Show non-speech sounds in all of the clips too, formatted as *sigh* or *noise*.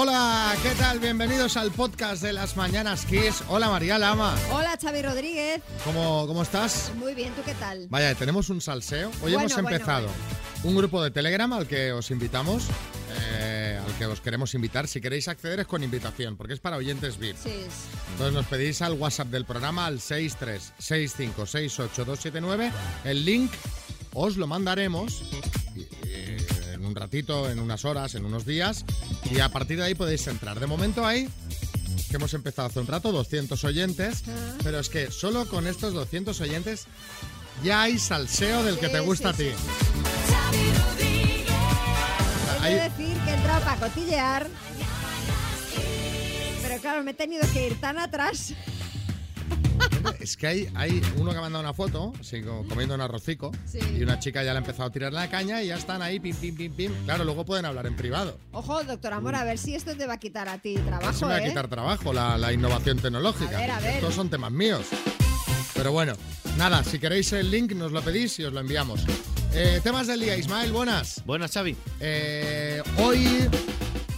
Hola, ¿qué tal? Bienvenidos al podcast de las Mañanas Kiss. Hola María Lama. Hola Xavi Rodríguez. ¿Cómo, cómo estás? Muy bien, ¿tú qué tal? Vaya, tenemos un salseo. Hoy Bueno, hemos bueno, empezado un grupo de Telegram al que os invitamos, eh, al que os queremos invitar. Si queréis acceder es con invitación, porque es para oyentes VIP. Sí, Entonces nos pedís al WhatsApp del programa al 636568279. El link os lo mandaremos ratito, en unas horas, en unos días. Y a partir de ahí podéis entrar. De momento hay, que hemos empezado hace un rato, 200 oyentes. Ah. Pero es que solo con estos 200 oyentes ya hay salseo del que te gusta sí, a ti. Hay- de decir que he entrado para cotillear. Pero claro, me he tenido que ir tan atrás. Es que hay, hay uno que ha mandado una foto, así como comiendo un arrocico, Sí. y una chica ya le ha empezado a tirar la caña y ya están ahí, pim, pim, pim, pim. Claro, luego pueden hablar en privado. Ojo, doctor Amor, a ver si esto te va a quitar a ti trabajo, me va a ¿eh? quitar trabajo la, la innovación tecnológica. A ver, a ver. Estos son temas míos. Pero bueno, nada, si queréis el link nos lo pedís y os lo enviamos. Eh, temas del día, Ismael, buenas. Buenas, Xavi. Eh, hoy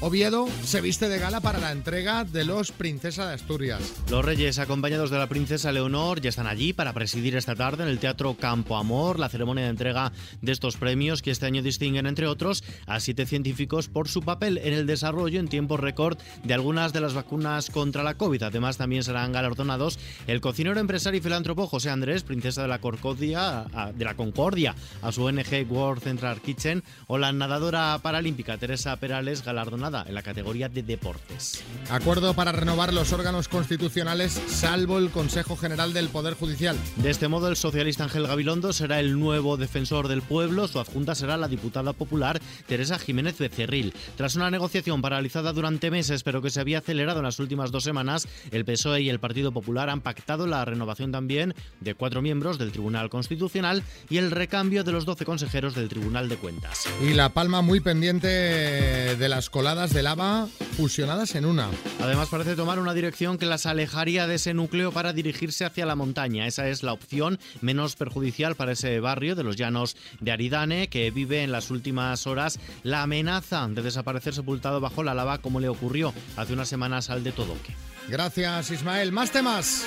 Oviedo se viste de gala para la entrega de los Princesa de Asturias. Los reyes, acompañados de la princesa Leonor, ya están allí para presidir esta tarde en el Teatro Campo Amor la ceremonia de entrega de estos premios que este año distinguen, entre otros, a siete científicos por su papel en el desarrollo en tiempo récord de algunas de las vacunas contra la COVID. Además, también serán galardonados el cocinero, empresario y filántropo José Andrés, princesa de la Concordia, a- de la Concordia, a su ONG World Central Kitchen, o la nadadora paralímpica Teresa Perales, galardonada en la categoría de deportes. Acuerdo para renovar los órganos constitucionales, salvo el Consejo General del Poder Judicial. De este modo, el socialista Ángel Gabilondo será el nuevo defensor del pueblo. Su adjunta será la diputada popular Teresa Jiménez Becerril. Tras una negociación paralizada durante meses, pero que se había acelerado en las últimas dos semanas, el PSOE y el Partido Popular han pactado la renovación también de cuatro miembros del Tribunal Constitucional y el recambio de los 12 consejeros del Tribunal de Cuentas. Y La Palma muy pendiente de las coladas de lava fusionadas en una. Además, parece tomar una dirección que las alejaría de ese núcleo para dirigirse hacia la montaña. Esa es la opción menos perjudicial para ese barrio de los llanos de Aridane, que vive en las últimas horas la amenaza de desaparecer sepultado bajo la lava, como le ocurrió hace unas semanas al de Todoque. Gracias, Ismael. Más temas.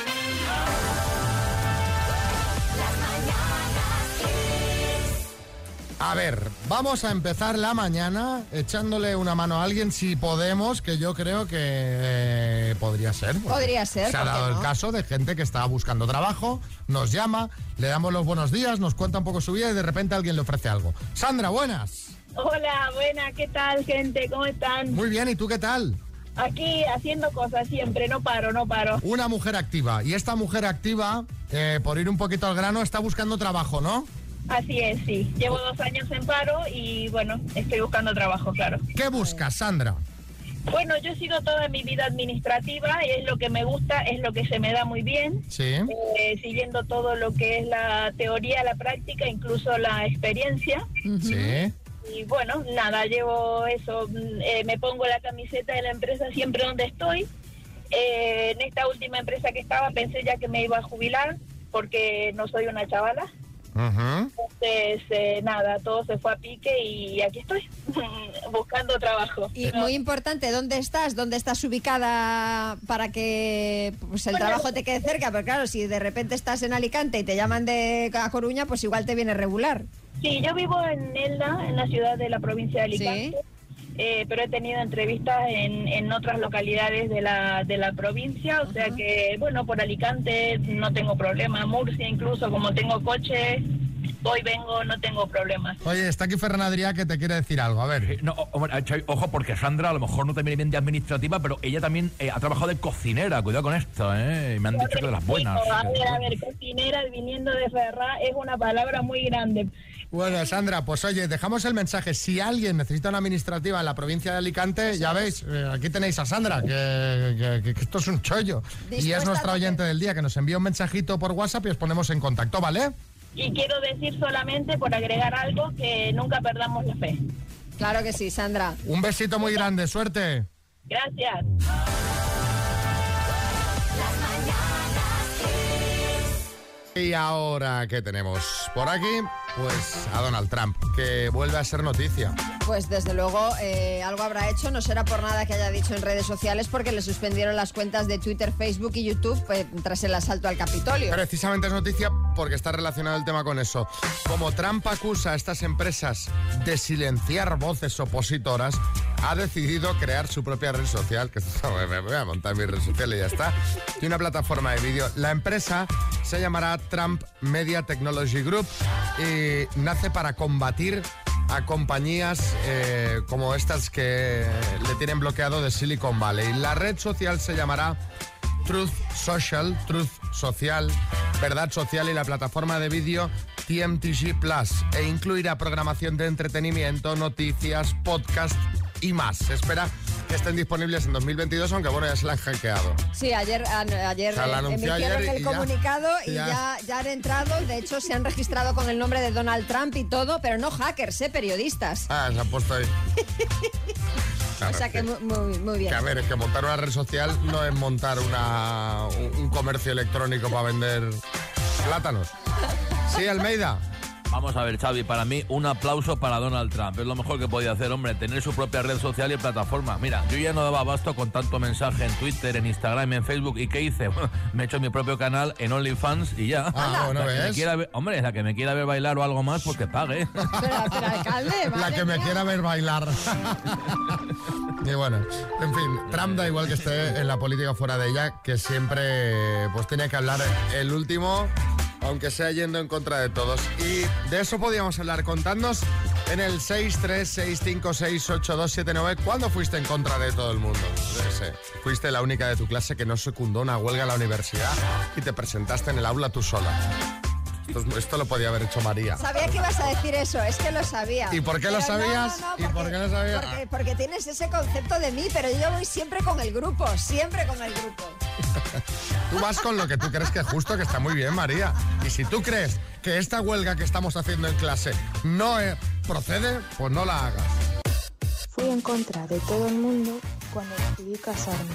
A ver, vamos a empezar la mañana echándole una mano a alguien si podemos, que yo creo que eh, podría ser. Podría ser, Se ha ¿por qué dado el caso de gente que estaba buscando trabajo, nos llama, le damos los buenos días, nos cuenta un poco su vida y de repente alguien le ofrece algo. Sandra, buenas. Hola, buena, ¿qué tal, gente? ¿Cómo están? Muy bien, ¿y tú qué tal? Aquí haciendo cosas siempre, no paro, no paro. Una mujer activa. Y esta mujer activa, eh, por ir un poquito al grano, está buscando trabajo, ¿no? Así es, sí. Llevo dos años en paro y bueno, estoy buscando trabajo, claro. ¿Qué buscas, Sandra? Bueno, yo he sido toda mi vida administrativa es lo que me gusta, es lo que se me da muy bien. Sí. eh, siguiendo todo lo que es la teoría, la práctica, incluso la experiencia. Sí. Y bueno, nada, llevo eso, mm, eh, me pongo la camiseta de la empresa siempre donde estoy. Eh, en esta última empresa que estaba pensé ya que me iba a jubilar porque no soy una chavala. Ujú. Entonces, eh, nada, todo se fue a pique y aquí estoy, *laughs* buscando trabajo. Y muy importante, ¿dónde estás? ¿Dónde estás ubicada para que pues, el Bueno, trabajo te quede cerca? Pero claro, si de repente estás en Alicante y te llaman de A Coruña, pues igual te viene regular. Sí, yo vivo en Elda, en la ciudad de la provincia de Alicante. Sí. Eh, pero he tenido entrevistas en, en otras localidades de la, de la provincia, o sea que, bueno, por Alicante no tengo problema, Murcia incluso, como tengo coche, hoy vengo, no tengo problemas. Oye, está aquí Ferran Adrià que te quiere decir algo. A ver. No, o- hombre, Xavi, ojo, porque Sandra a lo mejor no te viene bien de administrativa, pero ella también eh, ha trabajado de cocinera. Cuidado con esto, ¿eh? Me han dicho que de las buenas. A ver, a ver, cocinera viniendo de Ferrá es una palabra muy grande. Bueno, Sandra, pues oye, dejamos el mensaje. Si alguien necesita una administrativa en la provincia de Alicante, ya veis, eh, aquí tenéis a Sandra, que, que- que esto es un chollo. Y es nuestra oyente del día, que nos envía un mensajito por WhatsApp y os ponemos en contacto, ¿vale? Y quiero decir solamente, por agregar algo, que nunca perdamos la fe. Claro que sí, Sandra. Un besito muy grande, suerte. Gracias. Y ahora, ¿qué tenemos por aquí? Pues a Donald Trump, que vuelve a ser noticia. Pues desde luego eh, algo habrá hecho, no será por nada que haya dicho en redes sociales porque le suspendieron las cuentas de Twitter, Facebook y YouTube pues, tras el asalto al Capitolio. Precisamente es noticia porque está relacionado el tema con eso. Como Trump acusa a estas empresas de silenciar voces opositoras, ha decidido crear su propia red social, que *laughs* me voy a montar mi red social y ya está, y una plataforma de vídeo. La empresa se llamará Trump Media Technology Group y nace para combatir a compañías eh, como estas que le tienen bloqueado de Silicon Valley. La red social se llamará Truth Social, Truth Social, Verdad Social y la plataforma de vídeo TMTG Plus e incluirá programación de entretenimiento, noticias, podcast y más. Espera que estén disponibles en 2022, aunque bueno, ya se la han hackeado. Sí, ayer, ayer sea, anunció emitieron ayer el ya- comunicado y ya- ya, han entrado. De hecho, se han registrado con el nombre de Donald Trump y todo, pero no hackers, ¿eh? periodistas. Ah, se han puesto ahí. Claro, *laughs* o sea que sí. muy, muy, muy bien. Que a ver, es que montar una red social no es montar una, un, un comercio electrónico para vender plátanos. Sí, Almeida. Vamos a ver, Xavi, para mí un aplauso para Donald Trump. Es lo mejor que podía hacer, hombre, tener su propia red social y plataforma. Mira, yo ya no daba abasto con tanto mensaje en Twitter, en Instagram, en Facebook. ¿Y qué hice? *laughs* me he hecho mi propio canal en OnlyFans y ya. Ah, bueno, La que me ¿ves? quiera ver- hombre, la que me quiera ver bailar o algo más, pues que pague. *laughs* Pero, pero, alcalde, *laughs* La que me mía. quiera ver bailar. y bueno, en fin, Trump da igual que esté en la política fuera de ella, que siempre pues tiene que hablar el último, aunque sea yendo en contra de todos. Y de eso podíamos hablar. Contadnos en el 636568279 cuándo fuiste en contra de todo el mundo. Fuiste la única de tu clase que no secundó una huelga en la universidad y te presentaste en el aula tú sola. Esto, es- esto lo podía haber hecho María. Sabía que ibas a decir eso, es que lo sabía. ¿Y por qué lo no, sabías? no, ¿Y por qué lo sabías? Porque, porque tienes ese concepto de mí, pero yo voy siempre con el grupo, siempre con el grupo. *laughs* Tú vas con lo que tú crees que es justo, que está muy bien, María. Y si tú crees que esta huelga que estamos haciendo en clase no eh, procede, pues no la hagas. Fui en contra de todo el mundo cuando decidí casarme.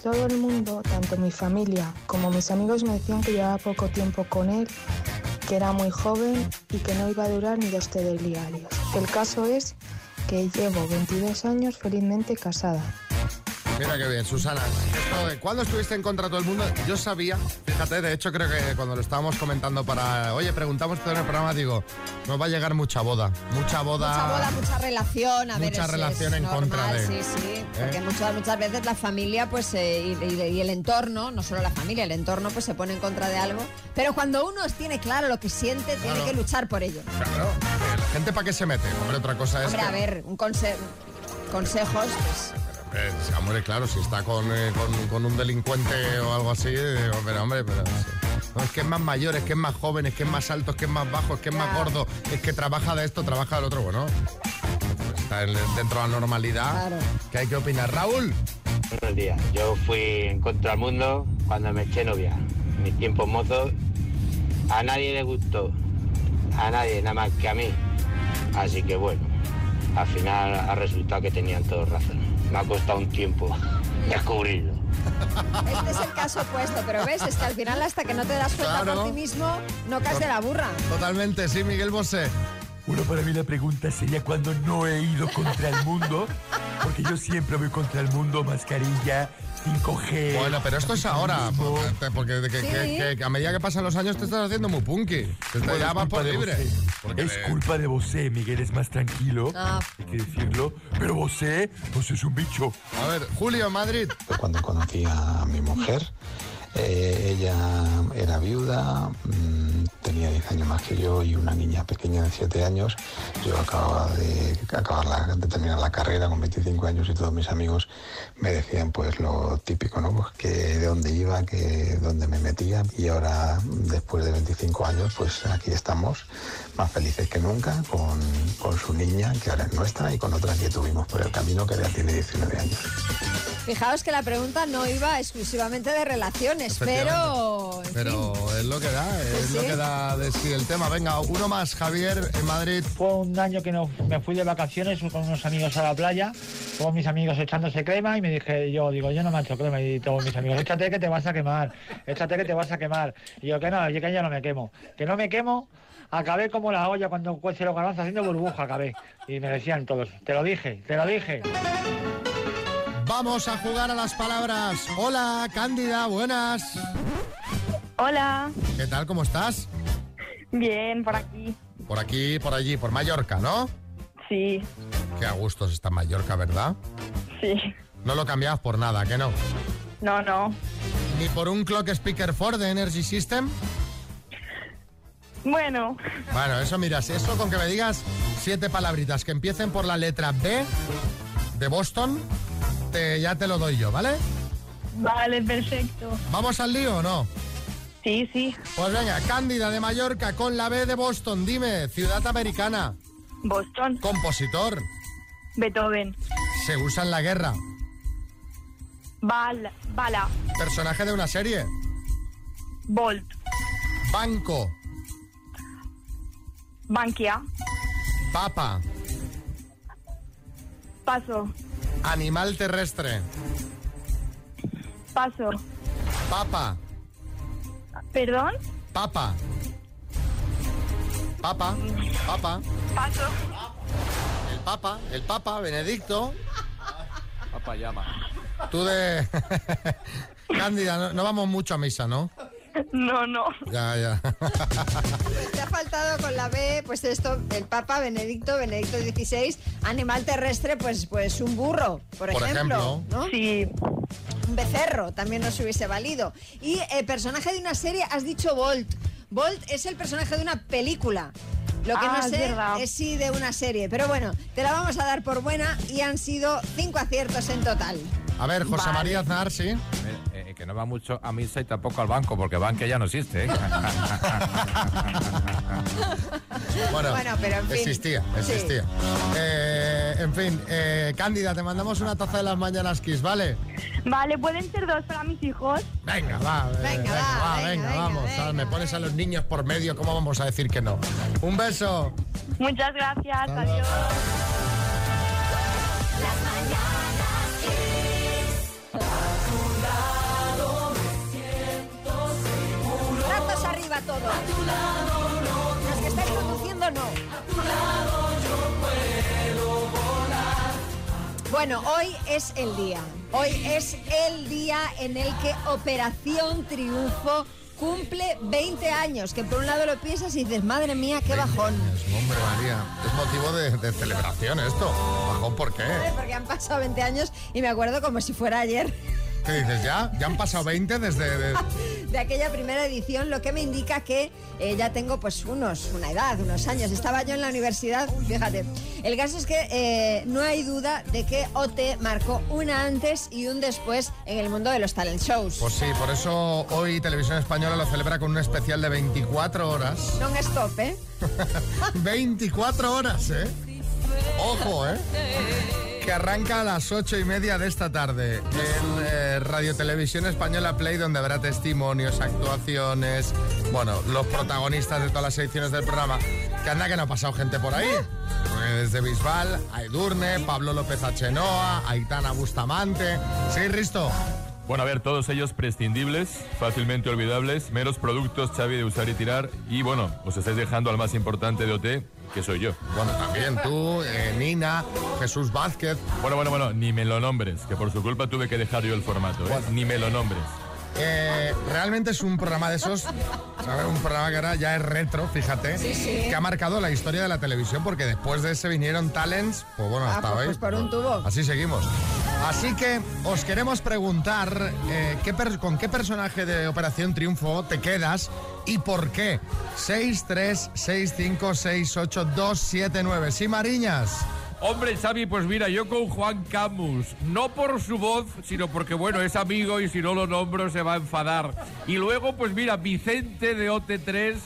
Todo el mundo, tanto mi familia como mis amigos, me decían que llevaba poco tiempo con él, que era muy joven y que no iba a durar ni dos telediarios. El caso es que llevo 22 años felizmente casada. Mira qué bien, Susana. Esto de cuando estuviste en contra de todo el mundo, yo sabía, fíjate, de hecho creo que cuando lo estábamos comentando para, oye, preguntamos todo en el programa, digo, nos va a llegar mucha boda, mucha boda. Mucha boda, mucha relación, a ver, Mucha relación es en normal, contra de- Sí, sí, porque ¿Eh? muchas, muchas veces la familia pues eh, y, y- y el entorno, no solo la familia, el entorno pues se pone en contra de algo, pero cuando uno tiene claro lo que siente, tiene que luchar por ello. Claro, que la gente para qué se mete. Hombre, otra cosa es Hombre, que- a ver, un conse- consejos, pues, Sí, hombre, claro, si está con, eh, con- con un delincuente o algo así, pero hombre, pero sí. No, es que es más mayor, es que es más joven, es que es más alto, es que es más bajo, es que es más gordo, es que trabaja de esto, trabaja del otro, bueno. Está en- dentro de la normalidad. Claro. ¿Qué hay que opinar? Raúl. Buenos días. Yo fui en contra del mundo cuando me eché novia. Mis tiempos mozos. A nadie le gustó. A nadie, nada más que a mí. Así que bueno, al final ha resultado que tenían todos razón. Me ha costado un tiempo *laughs* descubrirlo. este es el caso opuesto, pero ves, es que al final hasta que no te das cuenta Claro. por ti mismo, no caes de la burra. Totalmente, sí, Miguel Bosé. Bueno, para mí la pregunta sería cuando no he ido contra el mundo, *laughs* porque yo siempre voy contra el mundo, mascarilla, 5G. Bueno, pero esto es ahora, porque, porque de que, Sí. que- que a medida que pasan los años te estás haciendo muy punky. Te Bueno, ya es vas culpa por de libre. Porque es culpa de Bosé, Miguel es más tranquilo, Ah. hay que decirlo. Pero Bosé, Bosé es un bicho. A ver, Julio, Madrid. Cuando conocí a mi mujer, eh, ella era viuda, mm, tenía 10 años más que yo y una niña pequeña de 7 años. Yo acababa de, acabar la- de terminar la carrera con 25 años y todos mis amigos me decían pues lo típico, ¿no? Pues que de dónde iba, que dónde me metía y ahora después de 25 años pues aquí estamos más felices que nunca con, con su niña que ahora es nuestra y con otra que tuvimos por el camino que ya tiene 19 años. Fijaos que la pregunta no iba exclusivamente de relaciones, pero... fin. Pero es lo que da, es Sí, lo sí. que da a decir el tema. Venga, uno más, Javier, en Madrid. Fue un año que no- me fui de vacaciones con unos amigos a la playa, todos mis amigos echándose crema y me dije, yo digo, yo no me echo crema y todos mis amigos, échate que te vas a quemar, échate que te vas a quemar. Y yo que no, yo que ya no me quemo, que no me quemo, acabé como la olla cuando cuece los garbanzos haciendo burbuja, acabé. Y me decían todos, te lo dije, te lo dije. Vamos a jugar a las palabras. Hola, Cándida, buenas. Hola, ¿Qué tal? ¿Cómo estás? bien, por aquí. Por aquí, por allí, por Mallorca, ¿no? Sí, Qué a gustos está Mallorca, ¿verdad? sí. No lo cambiabas por nada, ¿que no? No, no. ¿Ni por un Clock Speaker 4 de Energy System? Bueno, Bueno, eso miras, eso con que me digas siete palabritas que empiecen por la letra B de Boston, te- ya te lo doy yo, ¿vale? vale, perfecto. ¿Vamos al lío o no? Sí, sí. Pues venga, Cándida de Mallorca con la B de Boston, dime, ciudad americana, Boston, compositor, Beethoven, se usa en la guerra, Bala, Bala, personaje de una serie, Bolt, banco, Bankia, papa, Paso, animal terrestre, Paso. papa, ¿Perdón? papa, papa, papa. Paso. El Papa, el Papa, Benedicto. Papá llama. Tú de. *laughs* Cándida, no, no vamos mucho a misa, ¿no? No, no. Ya, ya. Te ha faltado con la B, pues esto, el Papa Benedicto, Benedicto XVI, animal terrestre, pues, pues un burro, por, Por ejemplo. ejemplo. ¿no? Sí, Un becerro también nos hubiese valido. Y el personaje de una serie, has dicho Bolt. Bolt es el personaje de una película. Lo que Ah, no es sé es si de una serie. Pero bueno, te la vamos a dar por buena y han sido cinco aciertos en total. A ver, José Vale. María Aznar, sí. Que no va mucho a misa y tampoco al banco, porque banco ya no existe. ¿eh? *laughs* Bueno, Bueno, pero en fin. existía, Sí. existía. Eh, en fin, eh, Cándida, te mandamos una taza de las mañanas Kiss, ¿vale? vale, pueden ser dos para mis hijos. Venga, va, eh, Venga, va, venga, venga, vamos. venga, Ah, me pones a los niños por medio, ¿cómo vamos a decir que no? Un beso. Muchas gracias, adiós. Todos. Los que estáis conduciendo, no. Bueno, hoy es el día. Hoy es el día en el que Operación Triunfo cumple 20 años. Que por un lado lo piensas y dices, madre mía, qué bajón. Es, hombre, María, es motivo de, de celebración esto. ¿Bajón por qué? Porque han pasado 20 años y me acuerdo como si fuera ayer ¿Qué dices ya? ¿Ya han pasado 20 desde...? de- *laughs* de aquella primera edición, lo que me indica que eh, ya tengo pues unos, una edad, unos años. Estaba yo en la universidad, fíjate. El caso es que eh, no hay duda de que OT marcó un antes y un después en el mundo de los talent shows. Pues sí, por eso hoy Televisión Española lo celebra con un especial de 24 horas. Non stop, ¿eh? *laughs* 24 horas, ¿eh? Ojo, ¿eh? Que arranca a las ocho y media de esta tarde en eh, Radio Televisión Española Play, donde habrá testimonios, actuaciones, bueno, los protagonistas de todas las ediciones del programa. Que anda que no ha pasado gente por ahí. Desde Bisbal, a Edurne, Pablo López Achenoa, Aitana Bustamante. Sí, Risto. Bueno, a ver, todos ellos prescindibles, fácilmente olvidables, meros productos, Xavi, de usar y tirar. Y bueno, os estáis dejando al más importante de OT, que soy yo. Bueno, también tú, eh, Nina, Jesús Vázquez. Bueno, bueno, bueno, ni me lo nombres, que por su culpa tuve que dejar yo el formato, ¿eh? Ni me lo nombres. Eh, realmente es un programa de esos, ¿sabes? Un programa que ahora ya es retro, fíjate, Sí, sí. que ha marcado la historia de la televisión porque después de ese vinieron talents, pues bueno, Ah, hasta pues- hoy. pues por un tubo. Así seguimos. Así que os queremos preguntar eh, ¿qué con qué personaje de Operación Triunfo te quedas y por qué. 636568279. Sí, Mariñas. Hombre, Xavi, pues mira, yo con Juan Camus, no por su voz, sino porque, bueno, es amigo y si no lo nombro se va a enfadar. Y luego, pues mira, Vicente de OT3,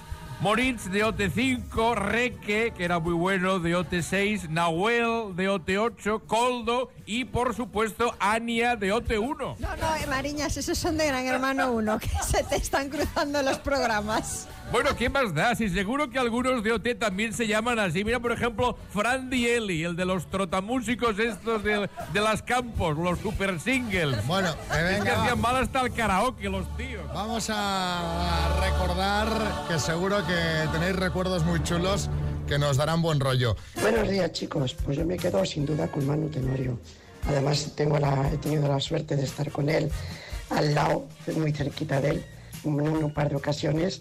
Moritz de OT5, Reque, que era muy bueno, de OT6, Nahuel de OT8, Coldo y, por supuesto, Ania de OT1. No, no, eh, Mariñas, esos son de Gran Hermano 1, *laughs* que se te están cruzando los programas. Bueno, ¿qué más da? Si seguro que algunos de OT también se llaman así. Mira, por ejemplo, Fran Dieli, el de los trotamúsicos estos de, de las campos, los super singles. Bueno, eh, Es que venga, hacían mal hasta el karaoke los tíos. Vamos a recordar que seguro que tenéis recuerdos muy chulos que nos darán buen rollo. Buenos días, chicos. Pues yo me quedo sin duda con Manu Tenorio. Además, tengo la, he tenido la suerte de estar con él al lado, muy cerquita de él, en un par de ocasiones.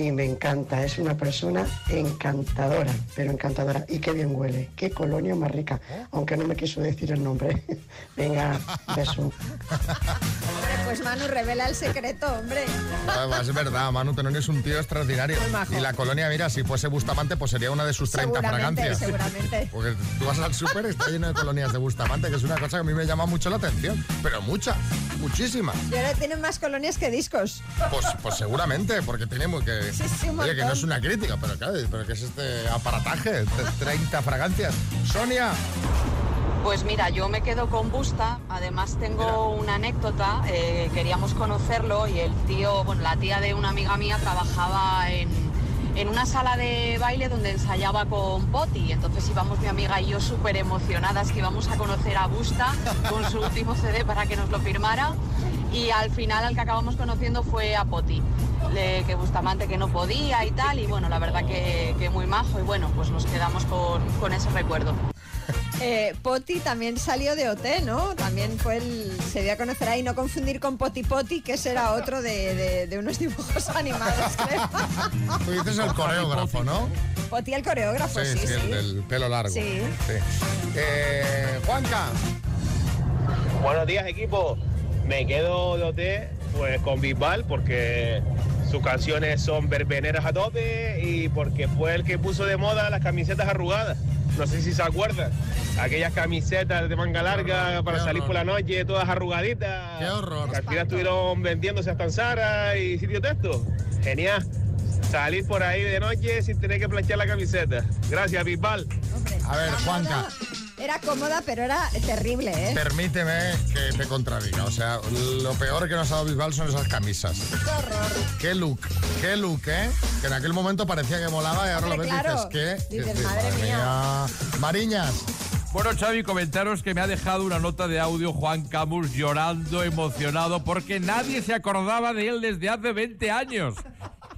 Y me encanta, es una persona encantadora, pero encantadora. Y qué bien huele, qué colonia más rica, aunque no me quiso decir el nombre. *laughs* Venga, beso. Hombre, pues Manu revela el secreto, hombre. Ah, Es verdad, Manu Tenón es un tío extraordinario. Muy majo. Y la colonia, mira, si fuese Bustamante, pues sería una de sus 30 Seguramente, fragancias. seguramente. *laughs* Porque tú vas al súper y está lleno de colonias de Bustamante, que es una cosa que a mí me llama mucho la atención. Pero muchas, muchísimas. Y ahora tienen más colonias que discos. Pues, pues seguramente, porque tenemos que... Oye, que no es una crítica, pero claro, pero que es este aparataje, de 30 fragancias. Sonia, Pues mira, yo me quedo con Busta. Además tengo una anécdota. eh, queríamos conocerlo y el tío, bueno, la tía de una amiga mía trabajaba en, en una sala de baile donde ensayaba con Poti. Entonces íbamos mi amiga y yo súper emocionadas que íbamos a conocer a Busta con su último CD para que nos lo firmara. Y al final al que acabamos conociendo fue a Poti. Le- que Bustamante que no podía y tal. Y bueno, la verdad que, que muy majo. Y bueno, pues nos quedamos con, con ese recuerdo. *laughs* Eh, Poti también salió de OT, ¿no? También fue el. Se dio a conocer ahí, no confundir con Poti Poti, que ese era otro de, de- de unos dibujos *laughs* animados, creo. *laughs* tú dices el coreógrafo, ¿no? Poti el coreógrafo, sí, sí. el del pelo largo. Sí. Eh, Juanca. Buenos días, equipo. Me quedo de OT pues, con Bisbal porque sus canciones son verbeneras a tope y porque fue el que puso de moda las camisetas arrugadas. No sé si se acuerdan. Aquellas camisetas de manga larga para salir por la noche, todas arrugaditas. Qué horror. Que al final estuvieron vendiéndose hasta en Zara y sitio texto. Genial. Salir por ahí de noche sin tener que planchar la camiseta. Gracias, Bisbal. A ver, Juanca, Era cómoda, pero era terrible, ¿eh? permíteme que te contradiga. O sea, lo peor que nos ha dado Bisbal son esas camisas. Qué horror. Qué look, qué look, ¿eh? Que en aquel momento parecía que molaba y ahora Hombre, lo ves y claro. dices que... Dices, madre mía. Mariñas. Bueno, Xavi, comentaros que me ha dejado una nota de audio Juan Camus llorando, emocionado, porque nadie se acordaba de él desde hace 20 años.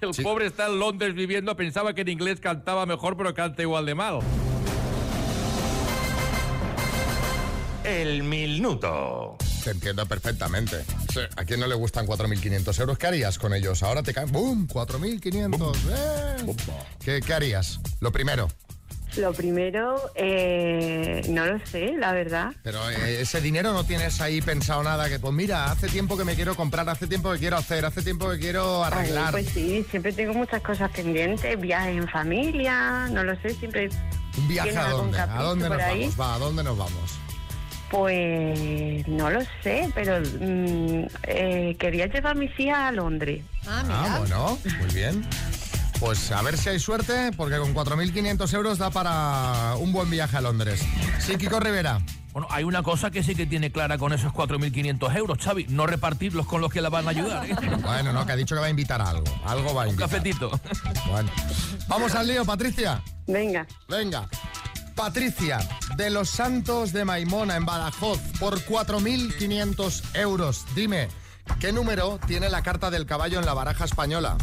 El pobre está en Londres viviendo, pensaba que en inglés cantaba mejor, pero canta igual de mal. El minuto. Te entiendo perfectamente. Sí, ¿A quién no le gustan 4.500 euros? ¿Qué harías con ellos? Ahora te caen... ¡Bum! 4.500. ¡Eh! ¿Qué, ¿Qué harías? Lo primero. Lo primero, eh, no lo sé, la verdad. Pero eh, ese dinero no tienes ahí pensado nada que, pues mira, hace tiempo que me quiero comprar, hace tiempo que quiero hacer, hace tiempo que quiero Ay, arreglar. pues sí, siempre tengo muchas cosas pendientes, viajes en familia, no lo sé, siempre... ¿Un viaje ¿tienes a algún dónde? ¿A capricho dónde nos por ahí? vamos? Va, ¿a dónde nos vamos? Pues no lo sé, pero mm, eh, quería llevar a mi hija a Londres. Ah, bueno, muy bien. Pues a ver si hay suerte, porque con 4.500 euros da para un buen viaje a Londres. Sí, Kiko Rivera. Bueno, hay una cosa que sí que tiene clara con esos 4.500 euros, Xavi, no repartirlos con los que la van a ayudar. ¿eh? Bueno, no, que ha dicho que va a invitar a algo. Algo va a Un invitar. cafetito. Bueno. Vamos al lío, Patricia. Venga. Venga. Patricia, de los Santos de Maimona, en Badajoz, por 4.500 euros. Dime, ¿qué número tiene la carta del caballo en la baraja española?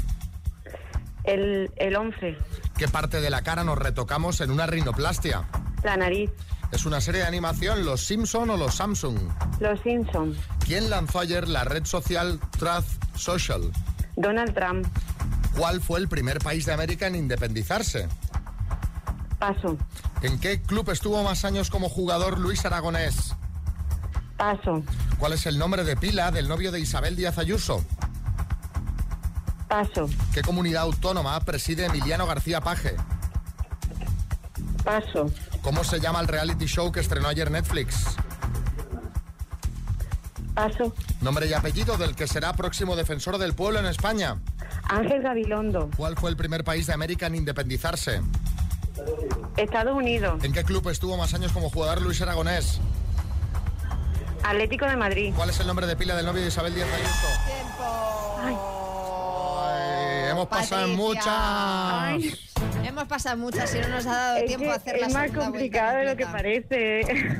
El, el 11, ¿Qué parte de la cara nos retocamos en una rinoplastia? la nariz, ¿Es una serie de animación, Los Simpson o los Samsung? los Simpsons, ¿Quién lanzó ayer la red social Truth Social? Donald Trump, ¿Cuál fue el primer país de América en independizarse? paso, ¿En qué club estuvo más años como jugador Luis Aragonés? paso, ¿Cuál es el nombre de pila del novio de Isabel Díaz Ayuso? paso, ¿Qué comunidad autónoma preside Emiliano García Paje? paso, ¿Cómo se llama el reality show que estrenó ayer Netflix? paso, Nombre y apellido del que será próximo defensor del pueblo en España. Ángel Gabilondo, ¿Cuál fue el primer país de América en independizarse? Estados Unidos, ¿En qué club estuvo más años como jugador Luis Aragonés? Atlético de Madrid. ¿Cuál es el nombre de pila del novio de Isabel Díaz Ayuso? Ay, hemos pasado en Patricia. Hemos pasado muchas y no nos ha dado Es tiempo que a hacer la es más complicado de lo que parece. *laughs*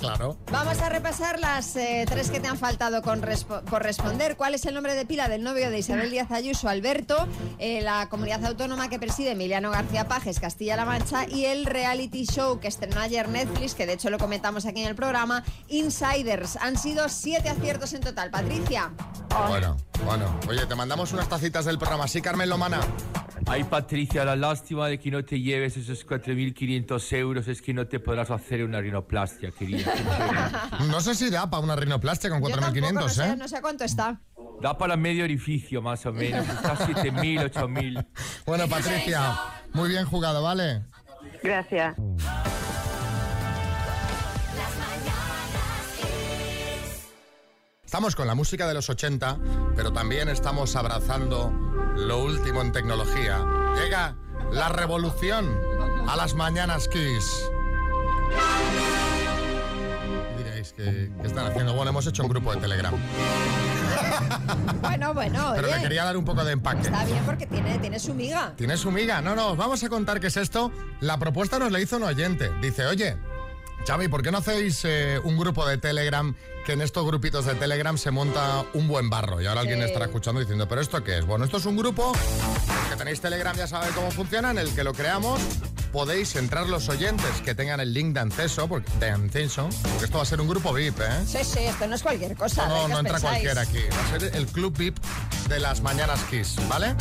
Claro. Vamos a repasar las eh, tres que te han faltado con respo- por responder. ¿Cuál es el nombre de pila del novio de Isabel Díaz Ayuso, Alberto? Eh, la comunidad autónoma que preside Emiliano García Pajes, Castilla-La Mancha. Y el reality show que estrenó ayer Netflix, que de hecho lo comentamos aquí en el programa, Insiders. Han sido siete aciertos en total. Patricia. Bueno, bueno. Oye, te mandamos unas tacitas del programa. Sí, Carmen Lomana. Ay, Patricia, la lástima de que no te lleves esos 4.500 euros es que no te podrás hacer una rinoplastia, querida. *laughs* No sé si da para una rinoplastia con Yo tampoco, 4.500, no sé, ¿eh? no sé cuánto está. Da para medio orificio, más o menos. Está 7.000, 8.000. *laughs* Bueno, Patricia, muy bien jugado, ¿vale? Gracias. Estamos con la música de los 80, pero también estamos abrazando lo último en tecnología. Llega la revolución a las mañanas Kiss. Diréis que, que están haciendo. Bueno, hemos hecho un grupo de Telegram. Bueno, bueno, Pero oye. le quería dar un poco de empaque. Está bien porque tiene, tiene su miga. ¿Tiene su miga? No, no, os vamos a contar qué es esto. La propuesta nos la hizo un oyente. Dice, oye, Xavi, ¿por qué no hacéis eh, un grupo de Telegram que en estos grupitos de Telegram se monta un buen barro? Y ahora alguien estará escuchando diciendo, ¿pero esto qué es? Bueno, esto es un grupo que tenéis Telegram, ya sabéis cómo funciona, en el que lo creamos. Podéis entrar los oyentes que tengan el link de acceso, porque, de acceso, porque esto va a ser un grupo VIP, ¿eh? Sí, sí, esto no es cualquier cosa. No, ¿de no, entra pensáis? cualquiera aquí. Va a ser el club VIP de las mañanas Kiss, ¿vale?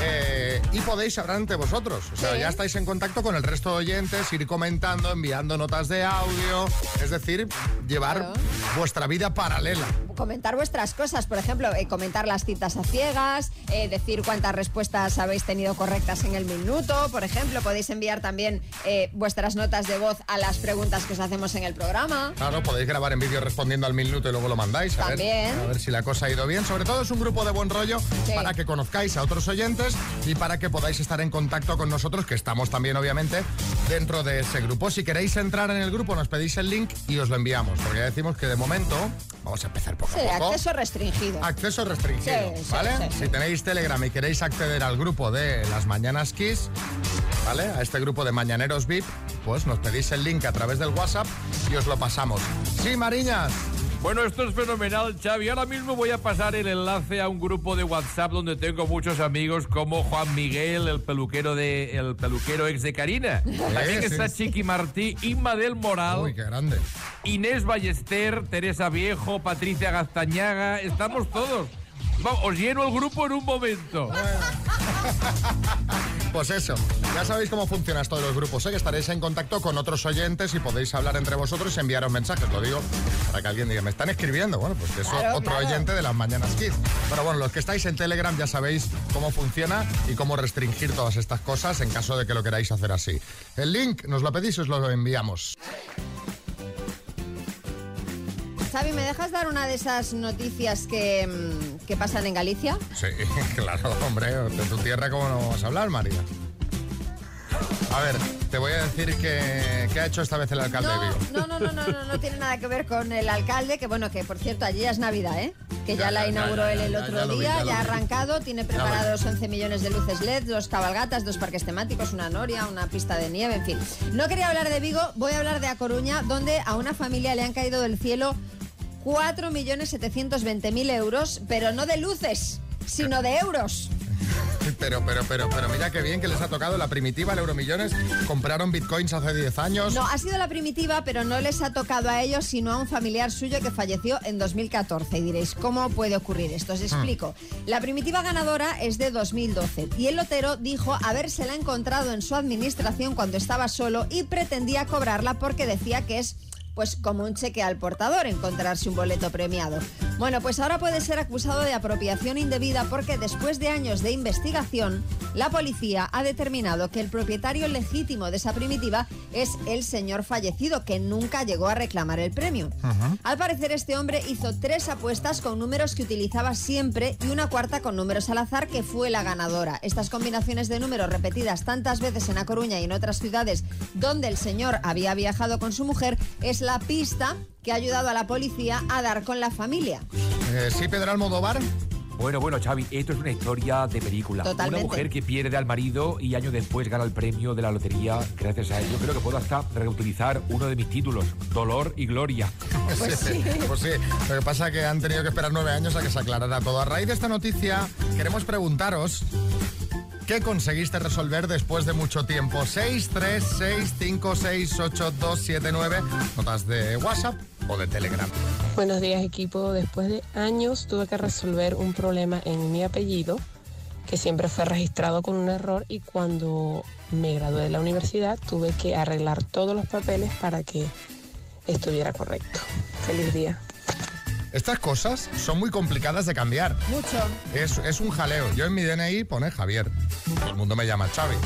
Eh, y podéis hablar entre vosotros. O sea, Sí. ya estáis en contacto con el resto de oyentes, ir comentando, enviando notas de audio. Es decir, llevar Claro. vuestra vida paralela. Comentar vuestras cosas, por ejemplo, eh, comentar las citas a ciegas, eh, decir cuántas respuestas habéis tenido correctas en el minuto, por ejemplo, podéis enviar también eh, vuestras notas de voz a las preguntas que os hacemos en el programa. Claro, podéis grabar en vídeo respondiendo al minuto y luego lo mandáis. A ver, También. a ver si la cosa ha ido bien. Sobre todo es un grupo de buen rollo Sí. para que conozcáis a otros oyentes y para que podáis estar en contacto con nosotros, que estamos también, obviamente, dentro de ese grupo. Si queréis entrar en el grupo, nos pedís el link y os lo enviamos. Porque ya decimos que de momento vamos a empezar poco Sí, a poco. acceso restringido. Acceso restringido, Sí, ¿vale? Si tenéis Telegram y queréis acceder al grupo de las Mañanas Kiss, ¿vale? A este grupo de Mañaneros VIP, pues nos pedís el link a través del WhatsApp y os lo pasamos. Sí, Mariñas. Bueno, esto es fenomenal, Xavi. Ahora mismo voy a pasar el enlace a un grupo de WhatsApp donde tengo muchos amigos como Juan Miguel, el peluquero de el peluquero ex de Karina. *laughs* También está Chiqui Martí, Inma del Moral, Uy, qué grande. Inés Ballester, Teresa Viejo, Patricia Gaztañaga. Estamos todos. Va, os lleno el grupo en un momento. *laughs* Pues eso, ya sabéis cómo funciona esto de los grupos, ¿eh? que estaréis en contacto con otros oyentes y podéis hablar entre vosotros y enviaros mensajes, lo digo para que alguien diga, me están escribiendo, bueno, pues que eso Claro, otro claro. oyente de las Mañanas Kids. Pero bueno, los que estáis en Telegram ya sabéis cómo funciona y cómo restringir todas estas cosas en caso de que lo queráis hacer así. El link nos lo pedís y os lo enviamos. Xavi, ¿me dejas dar una de esas noticias que, mm, que pasan en Galicia? Sí, *laughs* claro, hombre, de tu tierra, ¿cómo no vamos a hablar, María? A ver, te voy a decir que, que ha hecho esta vez el alcalde de Vigo. No, no, no, no, no, no tiene nada que ver con el alcalde, que bueno, que por cierto, allí ya es Navidad, ¿eh? Que ya, Ya, la inauguró ya, él el otro ya lo vi, día, ya ha arrancado, tiene preparados 11 millones de luces LED, dos cabalgatas, dos parques temáticos, una noria, una pista de nieve, en fin. No quería hablar de Vigo, voy a hablar de A Coruña, donde a una familia le han caído del cielo 4.720.000 euros, pero no de luces, sino de euros. *laughs* Pero, pero, pero, pero mira qué bien que les ha tocado la primitiva, el Euromillones. Compraron bitcoins hace 10 años. No, ha sido la primitiva, pero no les ha tocado a ellos, sino a un familiar suyo que falleció en 2014. Y diréis, ¿cómo puede ocurrir esto? Os explico. La primitiva ganadora es de 2012 y el lotero dijo habérsela encontrado en su administración cuando estaba solo y pretendía cobrarla porque decía que es pues como un cheque al portador encontrarse un boleto premiado. Bueno, pues ahora puede ser acusado de apropiación indebida porque después de años de investigación, la policía ha determinado que el propietario legítimo de esa primitiva es el señor fallecido, que nunca llegó a reclamar el premio. Al parecer, este hombre hizo tres apuestas con números que utilizaba siempre y una cuarta con números al azar, que fue la ganadora. Estas combinaciones de números repetidas tantas veces en A Coruña y en otras ciudades donde el señor había viajado con su mujer es la pista que ha ayudado a la policía a dar con la familia. Eh, sí, Pedro Almodóvar. Bueno, bueno, Xavi, esto es una historia de película. Totalmente. Una mujer que pierde al marido y años después gana el premio de la lotería gracias a él. Yo creo que puedo hasta reutilizar uno de mis títulos, Dolor y Gloria. *laughs* Pues sí. Pues sí. Lo que pasa es que han tenido que esperar nueve años a que se aclarara todo. A raíz de esta noticia, queremos preguntaros. ¿Qué conseguiste resolver después de mucho tiempo? 636568279. Notas de WhatsApp o de Telegram. Buenos días equipo. Después de años tuve que resolver un problema en mi apellido que siempre fue registrado con un error y cuando me gradué de la universidad tuve que arreglar todos los papeles para que estuviera correcto. Feliz día. Estas cosas son muy complicadas de cambiar. Mucho. Es, es un jaleo. Yo en mi DNI pone Javier. Todo el mundo me llama Xavi.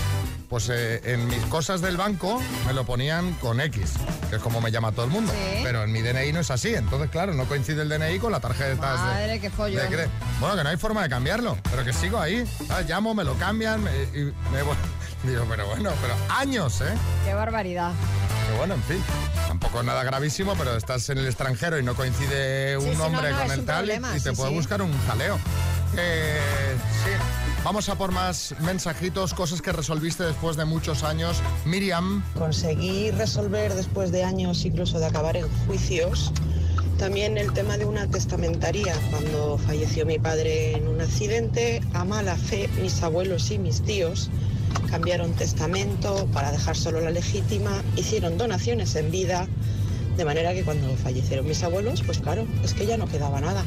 Pues eh, en mis cosas del banco me lo ponían con X, que es como me llama todo el mundo. Sí. Pero en mi DNI no es así. Entonces, claro, no coincide el DNI con la tarjeta de- Madre, qué de cre- Bueno, que no hay forma de cambiarlo, pero que sigo ahí. Ah, Llamo, me lo cambian me- y me voy. *laughs* Digo, pero bueno, pero años, ¿eh? Qué barbaridad. Bueno, en fin. Tampoco es nada gravísimo, pero estás en el extranjero y no coincide un Sí, sí, no, nombre no, con el tal y- problema, y te sí, puede sí. buscar un jaleo. Eh, sí. Vamos a por más mensajitos, cosas que resolviste después de muchos años. Miriam. Conseguí resolver después de años incluso de acabar en juicios también el tema de una testamentaría. Cuando falleció mi padre en un accidente, a mala fe mis abuelos y mis tíos cambiaron testamento para dejar solo la legítima, hicieron donaciones en vida, de manera que cuando fallecieron mis abuelos, pues claro, es que ya no quedaba nada.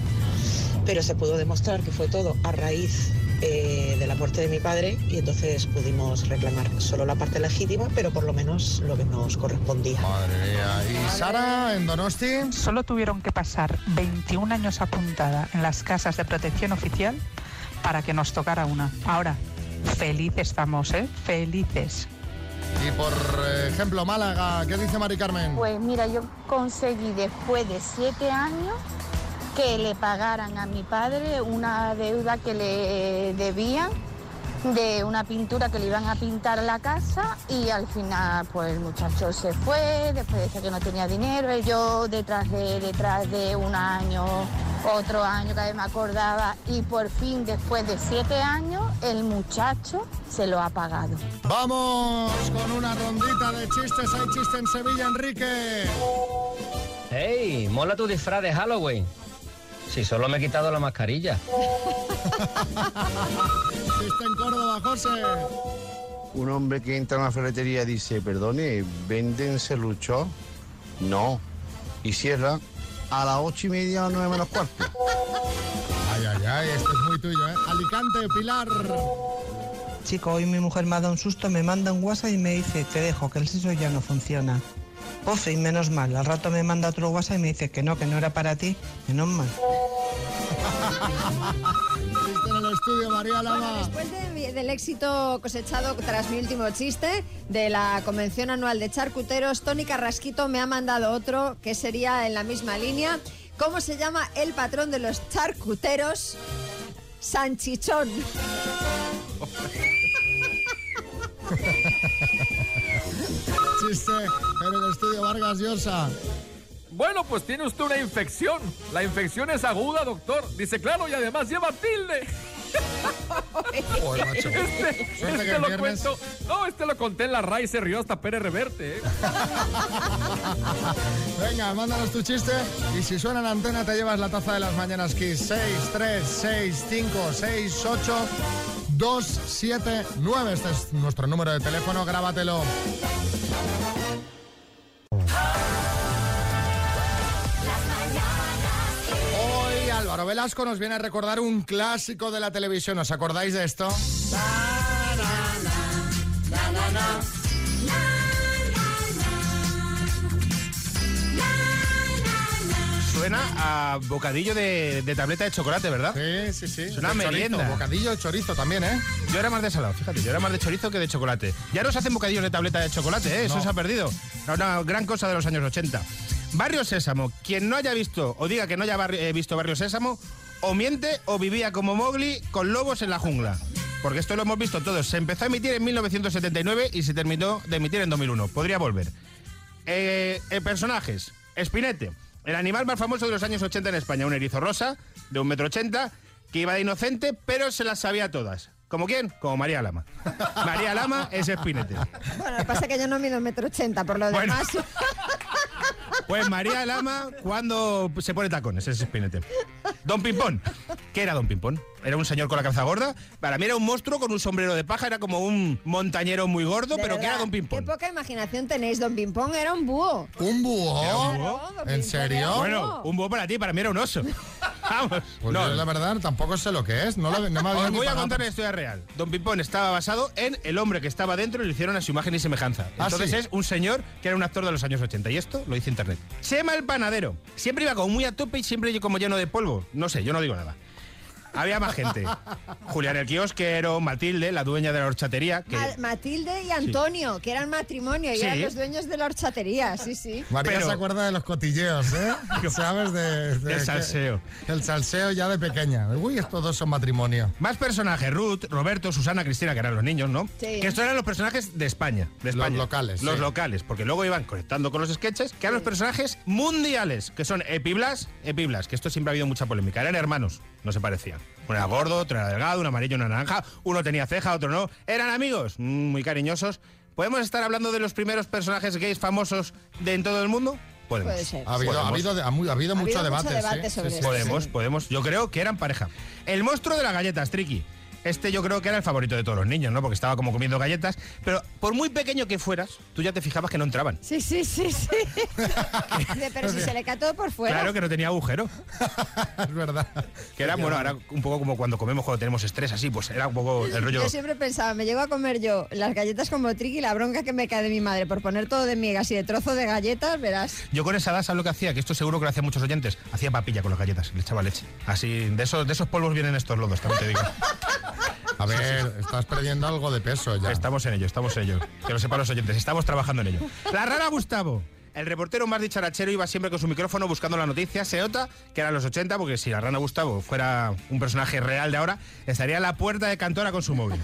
Pero se pudo demostrar que fue todo a raíz eh, de la muerte de mi padre y entonces pudimos reclamar solo la parte legítima, pero por lo menos lo que nos correspondía. Madre mía. ¿Y Sara en Donosti? Solo tuvieron que pasar 21 años apuntada en las casas de protección oficial para que nos tocara una. Ahora, felices estamos, ¿eh? Felices. Y por ejemplo, Málaga, ¿qué dice Mari Carmen? Pues mira, yo conseguí después de siete años que le pagaran a mi padre una deuda que le debían de una pintura que le iban a pintar la casa y al final pues el muchacho se fue, después decía que no tenía dinero, y yo detrás de, detrás de un año, otro año cada vez me acordaba y por fin después de siete años el muchacho se lo ha pagado. Vamos con una rondita de chistes. Hay chiste en Sevilla, Enrique. ¡Hey! Mola tu disfraz de Halloween. Si solo me he quitado la mascarilla. *laughs* Chiste en Córdoba, José. Un hombre que entra a una ferretería dice, perdone, ¿venden serrucho? No. Y cierra a las ocho y media o nueve menos cuarto. Ay, ay, ay, esto es muy tuyo, ¿eh? Alicante, Pilar. Chico, hoy mi mujer me ha dado un susto, me manda un WhatsApp y me dice, te dejo, que el sexo ya no funciona. Uf, y menos mal, al rato me manda otro WhatsApp y me dice que no, que no era para ti, menos mal. *laughs* Estudio, María Lama. Después de del éxito cosechado tras mi último chiste de la convención anual de charcuteros, Tony Carrasquito me ha mandado otro que sería en la misma línea. ¿Cómo se llama el patrón de los charcuteros? Sanchichón. *laughs* Chiste en el estudio, Vargas Llosa. Bueno, pues tiene usted una infección. La infección es aguda, doctor. Dice, claro, y además lleva tilde. Joder, macho. Este, que este el lo viernes- cuento. No, este lo conté en la RAI y se rió hasta Pérez Reverte. ¿eh? *laughs* Venga, mándanos tu chiste y si suena en antena te llevas la taza de las mañanas Kiss 6, 3, 6, 5, 6, 8, 2, 7, 9. Este es nuestro número de teléfono, grábatelo. Álvaro Velasco nos viene a recordar un clásico de la televisión. ¿Os acordáis de esto? Suena a bocadillo de, de tableta de chocolate, ¿verdad? Sí, sí, sí. Suena a De chorizo, merienda. bocadillo de chorizo también, ¿eh? Yo era más de salado, fíjate, yo era más de chorizo que de chocolate. Ya no se hacen bocadillos de tableta de chocolate, ¿eh? Eso No. se ha perdido. Una gran cosa de los años 80. Barrio Sésamo. Quien no haya visto o diga que no haya eh, visto Barrio Sésamo, o miente o vivía como Mowgli con lobos en la jungla. Porque esto lo hemos visto todos. Se empezó a emitir en 1979 y se terminó de emitir en 2001. Podría volver. Eh, eh, personajes. Espinete, el animal más famoso de los años 80 en España. Un erizo rosa de un metro ochenta que iba de inocente, pero se las sabía todas. ¿Como quién? Como María Lama. María Lama es Espinete. Bueno, lo que pasa es que yo no mido un metro ochenta, por lo Bueno. demás. Pues María Lama, cuando se pone tacones, ese es. Don Pimpón. ¿Qué era Don Pimpón? Era un señor con la cabeza gorda. Para mí era un monstruo con un sombrero de paja, era como un montañero muy gordo, pero ¿qué era Don Pimpón? Qué poca imaginación tenéis. Don Pimpón era un búho. ¿Un búho? ¿Era un búho? Claro, ¿En serio? Bueno, búho. un búho para ti, para mí era un oso. *laughs* Vamos. Pues no, yo, la verdad tampoco sé lo que es. No, lo- no me había Os voy a contar la historia real. Don Pimpón estaba basado en el hombre que estaba dentro y lo hicieron a su imagen y semejanza. Ah, Entonces ¿sí? es un señor que era un actor de los años 80 y esto lo dice internet. Chema el panadero. Siempre iba como muy a tope y siempre como lleno de polvo. No sé, yo no digo nada. Había más gente. Julián el kiosquero, Matilde, la dueña de la horchatería. Que... Ma- Matilde y Antonio, que eran matrimonio y Sí. eran los dueños de la horchatería, sí, sí. María Pero- se acuerda de los cotilleos, ¿eh? *laughs* ¿Sabes? De, de- Del salseo. que- el salseo ya de pequeña. Uy, estos dos son matrimonio. Más personajes, Ruth, Roberto, Susana, Cristina, que eran los niños, ¿no? Sí. Que estos eran los personajes de España. De Los España. locales, Los sí. locales, porque luego iban conectando con los sketches, que eran los personajes mundiales, que son Epiblas, Epiblas, que esto siempre ha habido mucha polémica. Eran hermanos, no se parecían. Uno era gordo, otro era delgado, un amarillo, una naranja, uno tenía ceja, otro no. Eran amigos, mm, muy cariñosos. ¿Podemos estar hablando de los primeros personajes gays famosos de en todo el mundo? Podemos. Puede ser. Ha habido, ha habido, ha mu- ha habido mucho habido mucho debate. sobre. Podemos, podemos. Yo creo que eran pareja. El monstruo de las galletas, Tricky. Este yo creo que era el favorito de todos los niños, ¿no? Porque estaba como comiendo galletas. Pero por muy pequeño que fueras, tú ya te fijabas que no entraban. Sí, sí, sí, sí. *laughs* Pero si se le cae todo por fuera. Claro que no tenía agujero. *laughs* es verdad. Que era, bueno, ahora un poco como cuando comemos cuando tenemos estrés, así, pues era un poco el rollo. Yo siempre pensaba, me llego a comer yo las galletas como triqui y la bronca que me cae de mi madre por poner todo de migas y de trozo de galletas, verás. Yo con esa edad, ¿sabes lo que hacía? Que esto seguro que lo hacían muchos oyentes. Hacía papilla con las galletas, le echaba leche. Así, de esos, de esos polvos vienen estos lodos, también te digo. *laughs* A ver, estás perdiendo algo de peso ya. Estamos en ello, estamos en ello. Que lo sepan los oyentes, estamos trabajando en ello. La rara Gustavo. El reportero más dicharachero iba siempre con su micrófono buscando la noticia. Se nota que eran los 80, porque si la rana Gustavo fuera un personaje real de ahora, estaría en la puerta de Cantora con su móvil.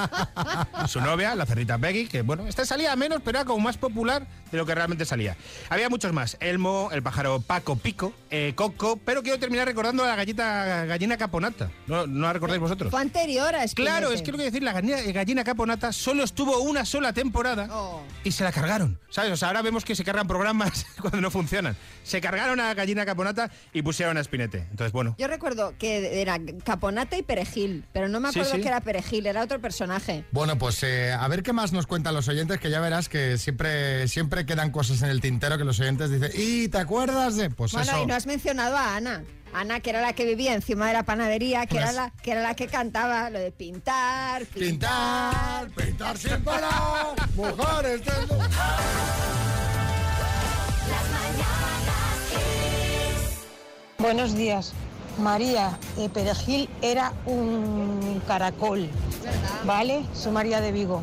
*laughs* su novia, la cerdita Peggy, que bueno, esta salía menos, pero era como más popular de lo que realmente salía. Había muchos más. Elmo, el pájaro Paco Pico, eh, Coco, pero quiero terminar recordando a la gallita gallina caponata. ¿No, no la recordáis vosotros? Fue anterior a Espinete. Claro, es que lo que decir, la gallina, gallina caponata solo estuvo una sola temporada Oh. y se la cargaron. ¿Sabes? O sea, ahora vemos que se cargan programas *laughs* cuando no funcionan. Se cargaron a gallina caponata y pusieron a Espinete. Entonces, bueno. Yo recuerdo que era caponata y perejil, pero no me Sí, acuerdo sí. que era perejil, era otro personaje. Bueno, pues eh, a ver qué más nos cuentan los oyentes, que ya verás que siempre, siempre quedan cosas en el tintero que los oyentes dicen, ¿y te acuerdas de...? Pues bueno, eso. y no has mencionado a Ana. Ana, que era la que vivía encima de la panadería, que, era, Pues- la, que era la que cantaba lo de pintar, Pintar, pintar sin parar, mujeres del... Buenos días. María de Perejil era un caracol, ¿vale? Su María de Vigo.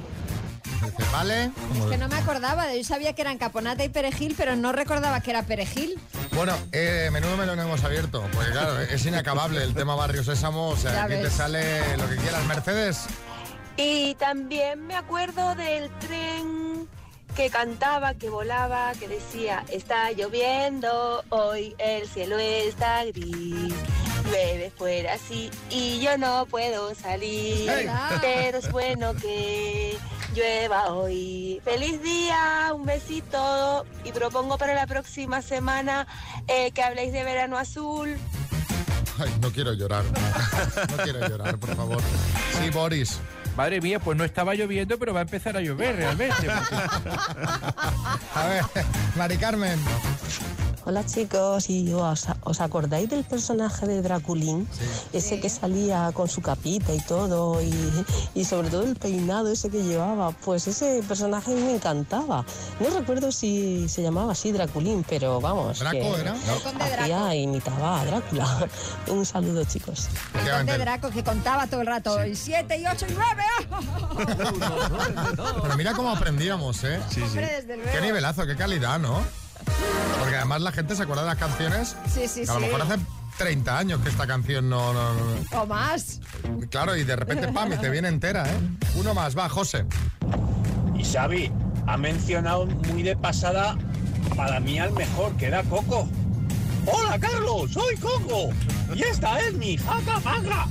¿Vale? Es que no me acordaba, de- yo sabía que eran caponata y perejil, pero no recordaba que era perejil. Bueno, eh, menudo melón hemos abierto, porque claro, *laughs* es inacabable el tema Barrio Sésamo, o sea, Ya aquí te sale lo que quieras. Mercedes, Y también me acuerdo del tren que cantaba, que volaba, que decía, está lloviendo, hoy el cielo está gris, llueve fuera así y yo no puedo salir, ¡Hey! pero es bueno que llueva hoy. Feliz día, un besito y propongo para la próxima semana eh, que habléis de verano azul. Ay, no quiero llorar. No quiero llorar, por favor. Sí, Boris. Madre mía, pues no estaba lloviendo, pero va a empezar a llover realmente. porque- A ver, Mari Carmen. Hola chicos, ¿y os, os acordáis del personaje de Draculín? Ese que salía con su capita y todo, y, y sobre todo el peinado ese que llevaba. Pues ese personaje me encantaba. No recuerdo si se llamaba así Draculín, pero vamos. ¿Draco que era? Conde hacía- imitaba a Drácula. *laughs* Un saludo chicos. El conde Draco que contaba todo el rato, y siete, y ocho, y nueve. Pero mira cómo aprendíamos, ¿eh? Sí, luego. Qué nivelazo, qué calidad, ¿no? Porque además la gente se acuerda de las canciones. Sí, sí, que a lo sí. mejor hace 30 años que esta canción no, no, no- O más. Claro, y de repente, pam, y te viene entera, ¿eh? Uno más, va, José. Y Xavi ha mencionado muy de pasada para mí al mejor, que era Coco. ¡Hola, Carlos! ¡Soy Coco! Y esta es mi faca. Paca,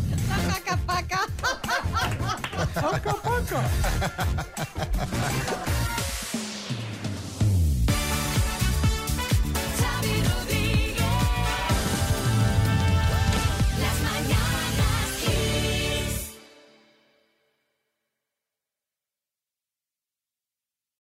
paca. Paca, paca.